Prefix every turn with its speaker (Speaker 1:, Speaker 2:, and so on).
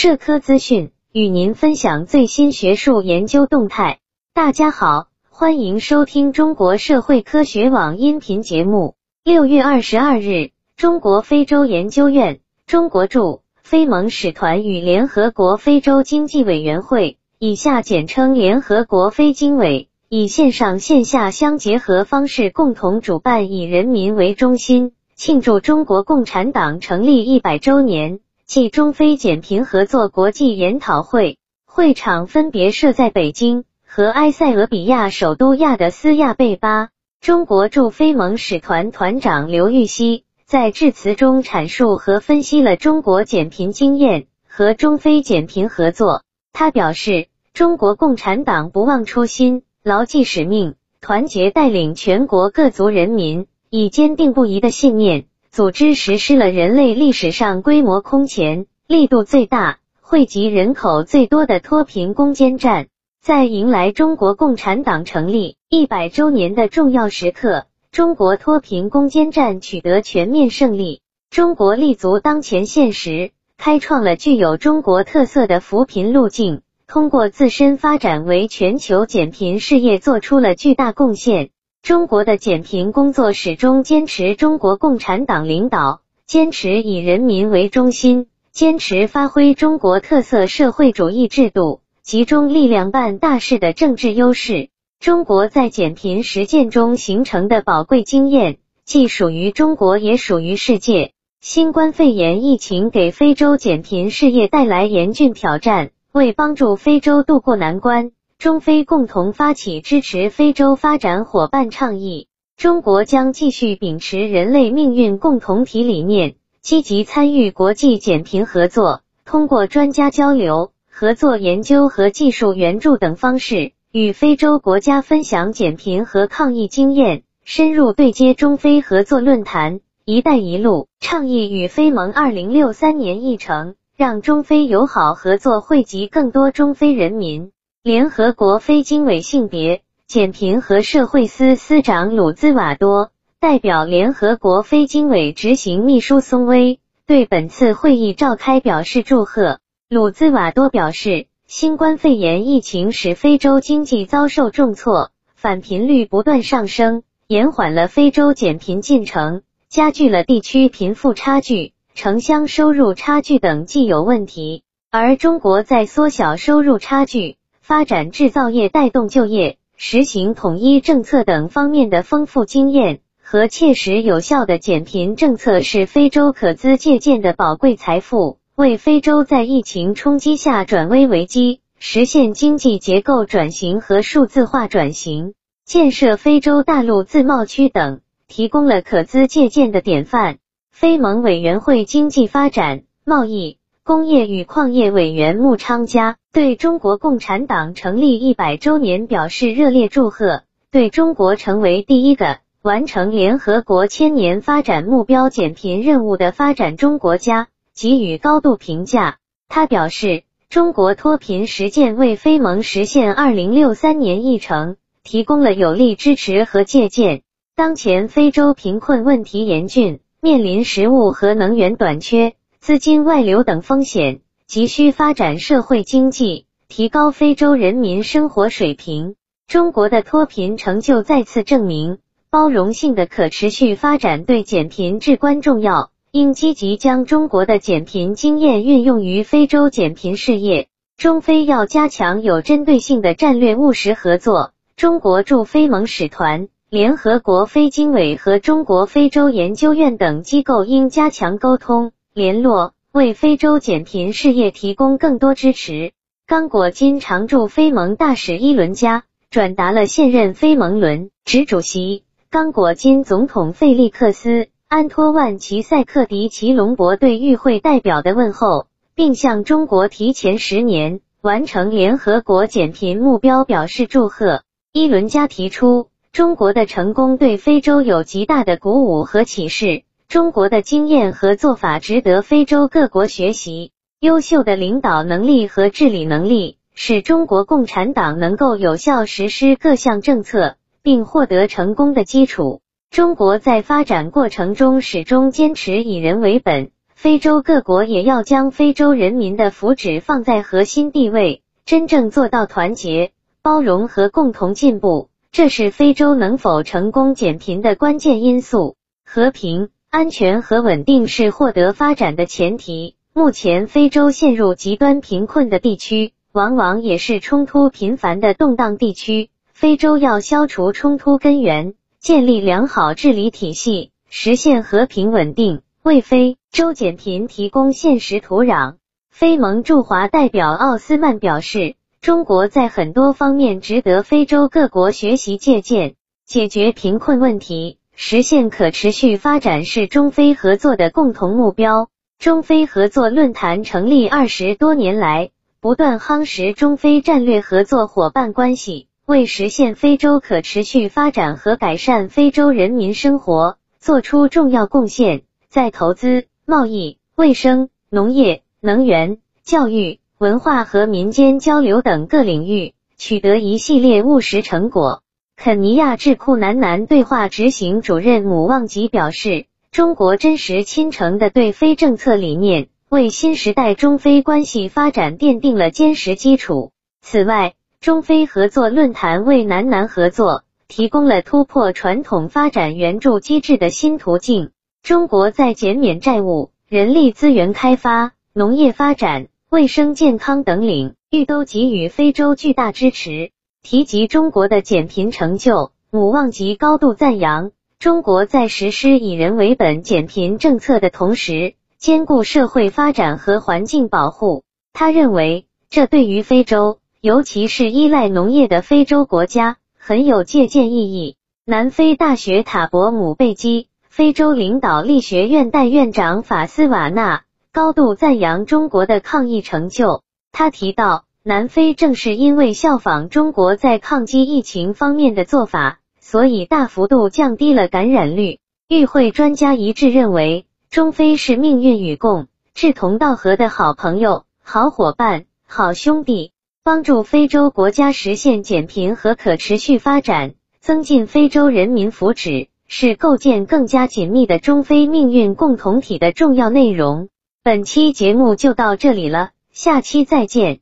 Speaker 1: 社科资讯与您分享最新学术研究动态。大家好，欢迎收听中国社会科学网音频节目。六月二十二日，中国非洲研究院、中国驻非盟使团与联合国非洲经济委员会（以下简称联合国非经委）以线上线下相结合方式，共同主办以人民为中心。庆祝中国共产党成立一百周年暨中非减贫合作国际研讨会，会场分别设在北京和埃塞俄比亚首都亚的斯亚贝巴。中国驻非盟使团团长刘玉溪在致辞中阐述和分析了中国减贫经验和中非减贫合作。他表示，中国共产党不忘初心，牢记使命，团结带领全国各族人民。以坚定不移的信念，组织实施了人类历史上规模空前、力度最大、汇集人口最多的脱贫攻坚战。在迎来中国共产党成立一百周年的重要时刻，中国脱贫攻坚战取得全面胜利。中国立足当前现实，开创了具有中国特色的扶贫路径，通过自身发展为全球减贫事业做出了巨大贡献。中国的减贫工作始终坚持中国共产党领导，坚持以人民为中心，坚持发挥中国特色社会主义制度集中力量办大事的政治优势。中国在减贫实践中形成的宝贵经验，既属于中国，也属于世界。新冠肺炎疫情给非洲减贫事业带来严峻挑战，为帮助非洲渡过难关。中非共同发起支持非洲发展伙伴倡议，中国将继续秉持人类命运共同体理念，积极参与国际减贫合作，通过专家交流、合作研究和技术援助等方式，与非洲国家分享减贫和抗疫经验，深入对接中非合作论坛、一带一路倡议与非盟二零六三年议程，让中非友好合作惠及更多中非人民。联合国非经委性别、减贫和社会司司长鲁兹瓦多代表联合国非经委执行秘书松威对本次会议召开表示祝贺。鲁兹瓦多表示，新冠肺炎疫情使非洲经济遭受重挫，返贫率不断上升，延缓了非洲减贫进程，加剧了地区贫富差距、城乡收入差距等既有问题。而中国在缩小收入差距。发展制造业、带动就业、实行统一政策等方面的丰富经验和切实有效的减贫政策，是非洲可资借鉴的宝贵财富，为非洲在疫情冲击下转危为机、实现经济结构转型和数字化转型、建设非洲大陆自贸区等提供了可资借鉴的典范。非盟委员会经济发展、贸易。工业与矿业委员穆昌佳对中国共产党成立一百周年表示热烈祝贺，对中国成为第一个完成联合国千年发展目标减贫任务的发展中国家给予高度评价。他表示，中国脱贫实践为非盟实现二零六三年议程提供了有力支持和借鉴。当前非洲贫困问题严峻，面临食物和能源短缺。资金外流等风险，急需发展社会经济，提高非洲人民生活水平。中国的脱贫成就再次证明，包容性的可持续发展对减贫至关重要。应积极将中国的减贫经验运用于非洲减贫事业。中非要加强有针对性的战略务实合作。中国驻非盟使团、联合国非经委和中国非洲研究院等机构应加强沟通。联络为非洲减贫事业提供更多支持。刚果金常驻非盟大使伊伦加转达了现任非盟轮值主席刚果金总统费利克斯安托万齐塞克迪奇隆博对与会代表的问候，并向中国提前十年完成联合国减贫目标表示祝贺。伊伦加提出，中国的成功对非洲有极大的鼓舞和启示。中国的经验和做法值得非洲各国学习。优秀的领导能力和治理能力使中国共产党能够有效实施各项政策，并获得成功的基础。中国在发展过程中始终坚持以人为本，非洲各国也要将非洲人民的福祉放在核心地位，真正做到团结、包容和共同进步。这是非洲能否成功减贫的关键因素。和平、安全和稳定是获得发展的前提。目前，非洲陷入极端贫困的地区，往往也是冲突频繁的动荡地区。非洲要消除冲突根源，建立良好治理体系，实现和平稳定。为非洲减贫提供现实土壤。非盟驻华代表奥斯曼表示，中国在很多方面值得非洲各国学习借鉴。解决贫困问题、实现可持续发展是中非合作的共同目标。中非合作论坛成立二十多年来，不断夯实中非战略合作伙伴关系，为实现非洲可持续发展和改善非洲人民生活做出重要贡献。在投资、贸易、卫生、农业、能源、教育、文化和民间交流等各领域取得一系列务实成果。肯尼亚智库南南对话执行主任姆旺吉表示：“中国真实亲诚的对非政策理念，为新时代中非关系发展奠定了坚实基础。”此外，中非合作论坛为南南合作提供了突破传统发展援助机制的新途径。中国在减免债务、人力资源开发、农业发展、卫生健康等领域都给予非洲巨大支持。提及中国的减贫成就，姆旺吉高度赞扬中国在实施以人为本减贫政策的同时，兼顾社会发展和环境保护。他认为，这对于非洲，尤其是依赖农业的非洲国家，很有借鉴意义。南非大学塔博姆贝基。非洲领导力学院代院长法斯瓦纳高度赞扬中国的抗疫成就。他提到，南非正是因为效仿中国在抗击疫情方面的做法，所以大幅度降低了感染率。与会专家一致认为，中非是命运与共、志同道合的好朋友、好伙伴、好兄弟，帮助非洲国家实现减贫和可持续发展，增进非洲人民福祉。是构建更加紧密的中非命运共同体的重要内容。本期节目就到这里了，下期再见。